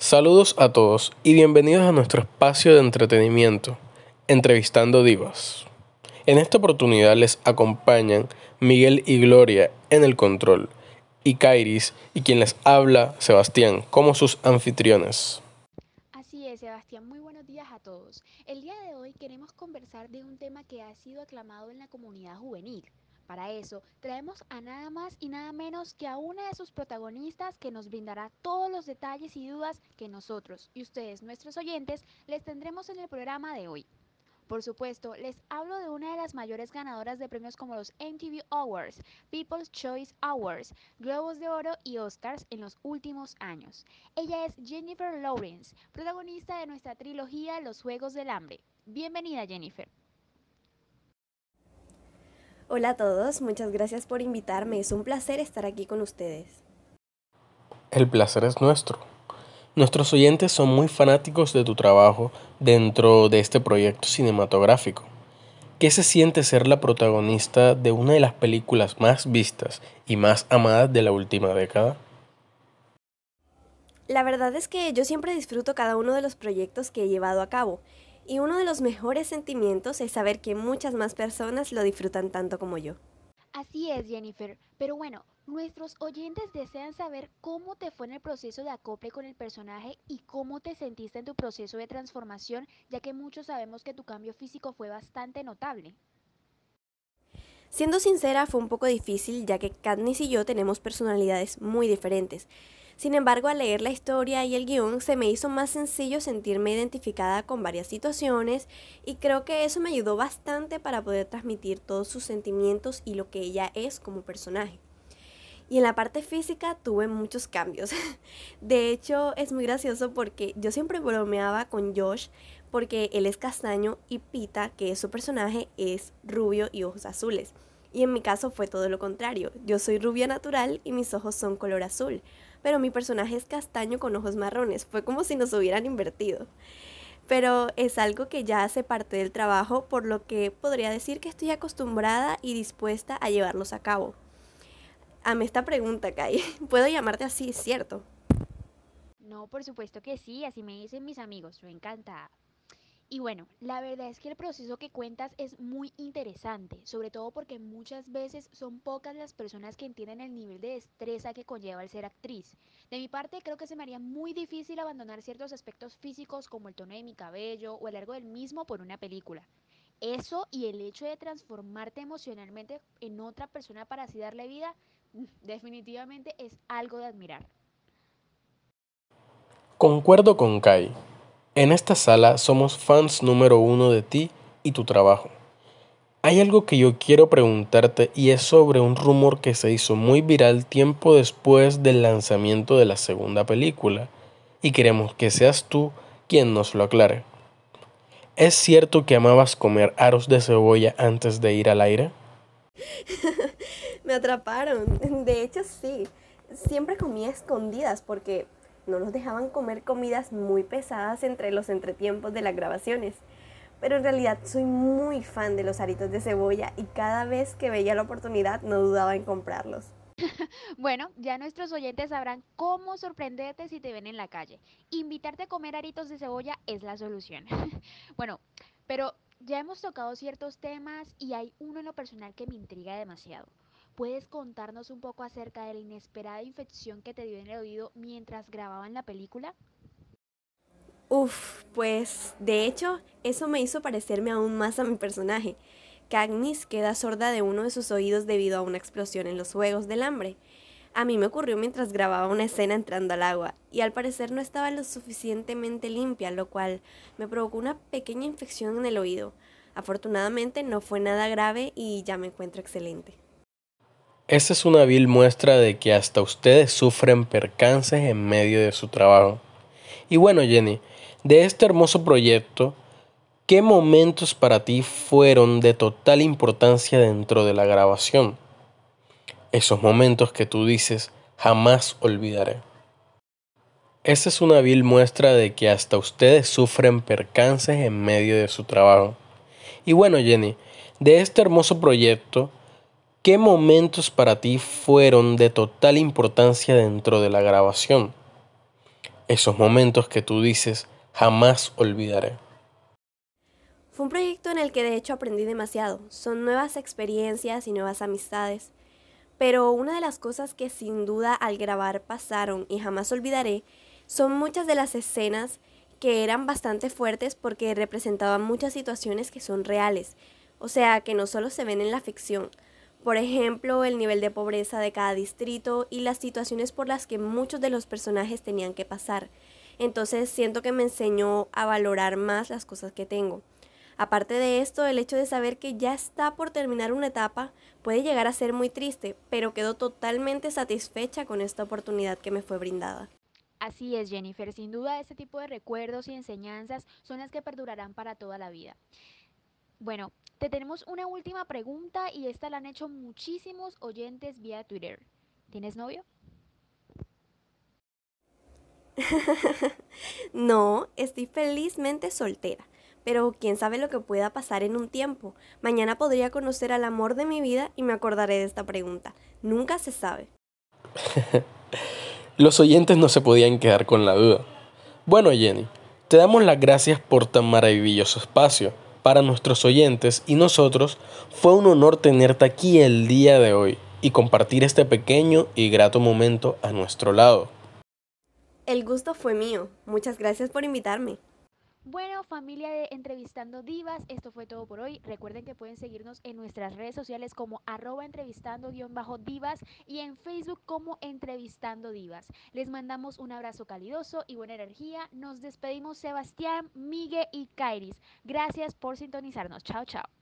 Saludos a todos y bienvenidos a nuestro espacio de entretenimiento, Entrevistando Divas. En esta oportunidad les acompañan Miguel y Gloria en el control y Kairis y quien les habla Sebastián como sus anfitriones. Así es, Sebastián, muy buenos días a todos. El día de hoy queremos conversar de un tema que ha sido aclamado en la comunidad juvenil. Para eso, traemos a nada más y nada menos que a una de sus protagonistas que nos brindará todos los detalles y dudas que nosotros y ustedes, nuestros oyentes, les tendremos en el programa de hoy. Por supuesto, les hablo de una de las mayores ganadoras de premios como los MTV Awards, People's Choice Awards, Globos de Oro y Oscars en los últimos años. Ella es Jennifer Lawrence, protagonista de nuestra trilogía Los Juegos del Hambre. Bienvenida Jennifer. Hola a todos, muchas gracias por invitarme. Es un placer estar aquí con ustedes. El placer es nuestro. Nuestros oyentes son muy fanáticos de tu trabajo dentro de este proyecto cinematográfico. ¿Qué se siente ser la protagonista de una de las películas más vistas y más amadas de la última década? La verdad es que yo siempre disfruto cada uno de los proyectos que he llevado a cabo y uno de los mejores sentimientos es saber que muchas más personas lo disfrutan tanto como yo. Así es, Jennifer. Pero bueno, nuestros oyentes desean saber cómo te fue en el proceso de acople con el personaje y cómo te sentiste en tu proceso de transformación, ya que muchos sabemos que tu cambio físico fue bastante notable. Siendo sincera, fue un poco difícil, ya que Katniss y yo tenemos personalidades muy diferentes. Sin embargo, al leer la historia y el guion se me hizo más sencillo sentirme identificada con varias situaciones y creo que eso me ayudó bastante para poder transmitir todos sus sentimientos y lo que ella es como personaje. Y en la parte física tuve muchos cambios. De hecho, es muy gracioso porque yo siempre bromeaba con Josh porque él es castaño y Pita, que es su personaje, es rubio y ojos azules. Y en mi caso fue todo lo contrario. Yo soy rubia natural y mis ojos son color azul pero mi personaje es castaño con ojos marrones. Fue como si nos hubieran invertido. Pero es algo que ya hace parte del trabajo, por lo que podría decir que estoy acostumbrada y dispuesta a llevarlos a cabo. Ame esta pregunta, Kai. ¿Puedo llamarte así, cierto? No, por supuesto que sí, así me dicen mis amigos, me encanta. Y bueno, la verdad es que el proceso que cuentas es muy interesante, sobre todo porque muchas veces son pocas las personas que entienden el nivel de destreza que conlleva el ser actriz. De mi parte, creo que se me haría muy difícil abandonar ciertos aspectos físicos como el tono de mi cabello o el largo del mismo por una película. Eso y el hecho de transformarte emocionalmente en otra persona para así darle vida, definitivamente es algo de admirar. Concuerdo con Kai. En esta sala somos fans número uno de ti y tu trabajo. Hay algo que yo quiero preguntarte y es sobre un rumor que se hizo muy viral tiempo después del lanzamiento de la segunda película y queremos que seas tú quien nos lo aclare. ¿Es cierto que amabas comer aros de cebolla antes de ir al aire? Me atraparon. De hecho, sí. Siempre comía escondidas porque no nos dejaban comer comidas muy pesadas entre los entretiempos de las grabaciones. Pero en realidad soy muy fan de los aritos de cebolla y cada vez que veía la oportunidad no dudaba en comprarlos. bueno, ya nuestros oyentes sabrán cómo sorprenderte si te ven en la calle. Invitarte a comer aritos de cebolla es la solución. bueno, pero ya hemos tocado ciertos temas y hay uno en lo personal que me intriga demasiado. ¿Puedes contarnos un poco acerca de la inesperada infección que te dio en el oído mientras grababan la película? Uf, pues de hecho eso me hizo parecerme aún más a mi personaje. Cagnis queda sorda de uno de sus oídos debido a una explosión en los Juegos del Hambre. A mí me ocurrió mientras grababa una escena entrando al agua y al parecer no estaba lo suficientemente limpia, lo cual me provocó una pequeña infección en el oído. Afortunadamente no fue nada grave y ya me encuentro excelente. Esa es una vil muestra de que hasta ustedes sufren percances en medio de su trabajo. Y bueno, Jenny, de este hermoso proyecto, ¿qué momentos para ti fueron de total importancia dentro de la grabación? Esos momentos que tú dices, jamás olvidaré. Esa es una vil muestra de que hasta ustedes sufren percances en medio de su trabajo. Y bueno, Jenny, de este hermoso proyecto, ¿Qué momentos para ti fueron de total importancia dentro de la grabación? Esos momentos que tú dices, jamás olvidaré. Fue un proyecto en el que de hecho aprendí demasiado. Son nuevas experiencias y nuevas amistades. Pero una de las cosas que sin duda al grabar pasaron y jamás olvidaré son muchas de las escenas que eran bastante fuertes porque representaban muchas situaciones que son reales, o sea, que no solo se ven en la ficción. Por ejemplo, el nivel de pobreza de cada distrito y las situaciones por las que muchos de los personajes tenían que pasar. Entonces siento que me enseñó a valorar más las cosas que tengo. Aparte de esto, el hecho de saber que ya está por terminar una etapa puede llegar a ser muy triste, pero quedo totalmente satisfecha con esta oportunidad que me fue brindada. Así es, Jennifer. Sin duda, este tipo de recuerdos y enseñanzas son las que perdurarán para toda la vida. Bueno, te tenemos una última pregunta y esta la han hecho muchísimos oyentes vía Twitter. ¿Tienes novio? no, estoy felizmente soltera pero quién sabe lo que pueda pasar en un tiempo. Mañana podría conocer al amor de mi vida y me acordaré de esta pregunta. Nunca se sabe. Los oyentes no se podían quedar con la duda. Bueno, Jenny, te damos las gracias por tan maravilloso espacio. Para nuestros oyentes y nosotros fue un honor tenerte aquí el día de hoy y compartir este pequeño y grato momento a nuestro lado. El gusto fue mío. Muchas gracias por invitarme. Bueno, familia de Entrevistando Divas, esto fue todo por hoy. Recuerden que pueden seguirnos en nuestras redes sociales como arroba entrevistando-divas y en Facebook como Entrevistando Divas. Les mandamos un abrazo calidoso y buena energía. Nos despedimos Sebastián, Miguel y Kairis. Gracias por sintonizarnos. Chao, chao.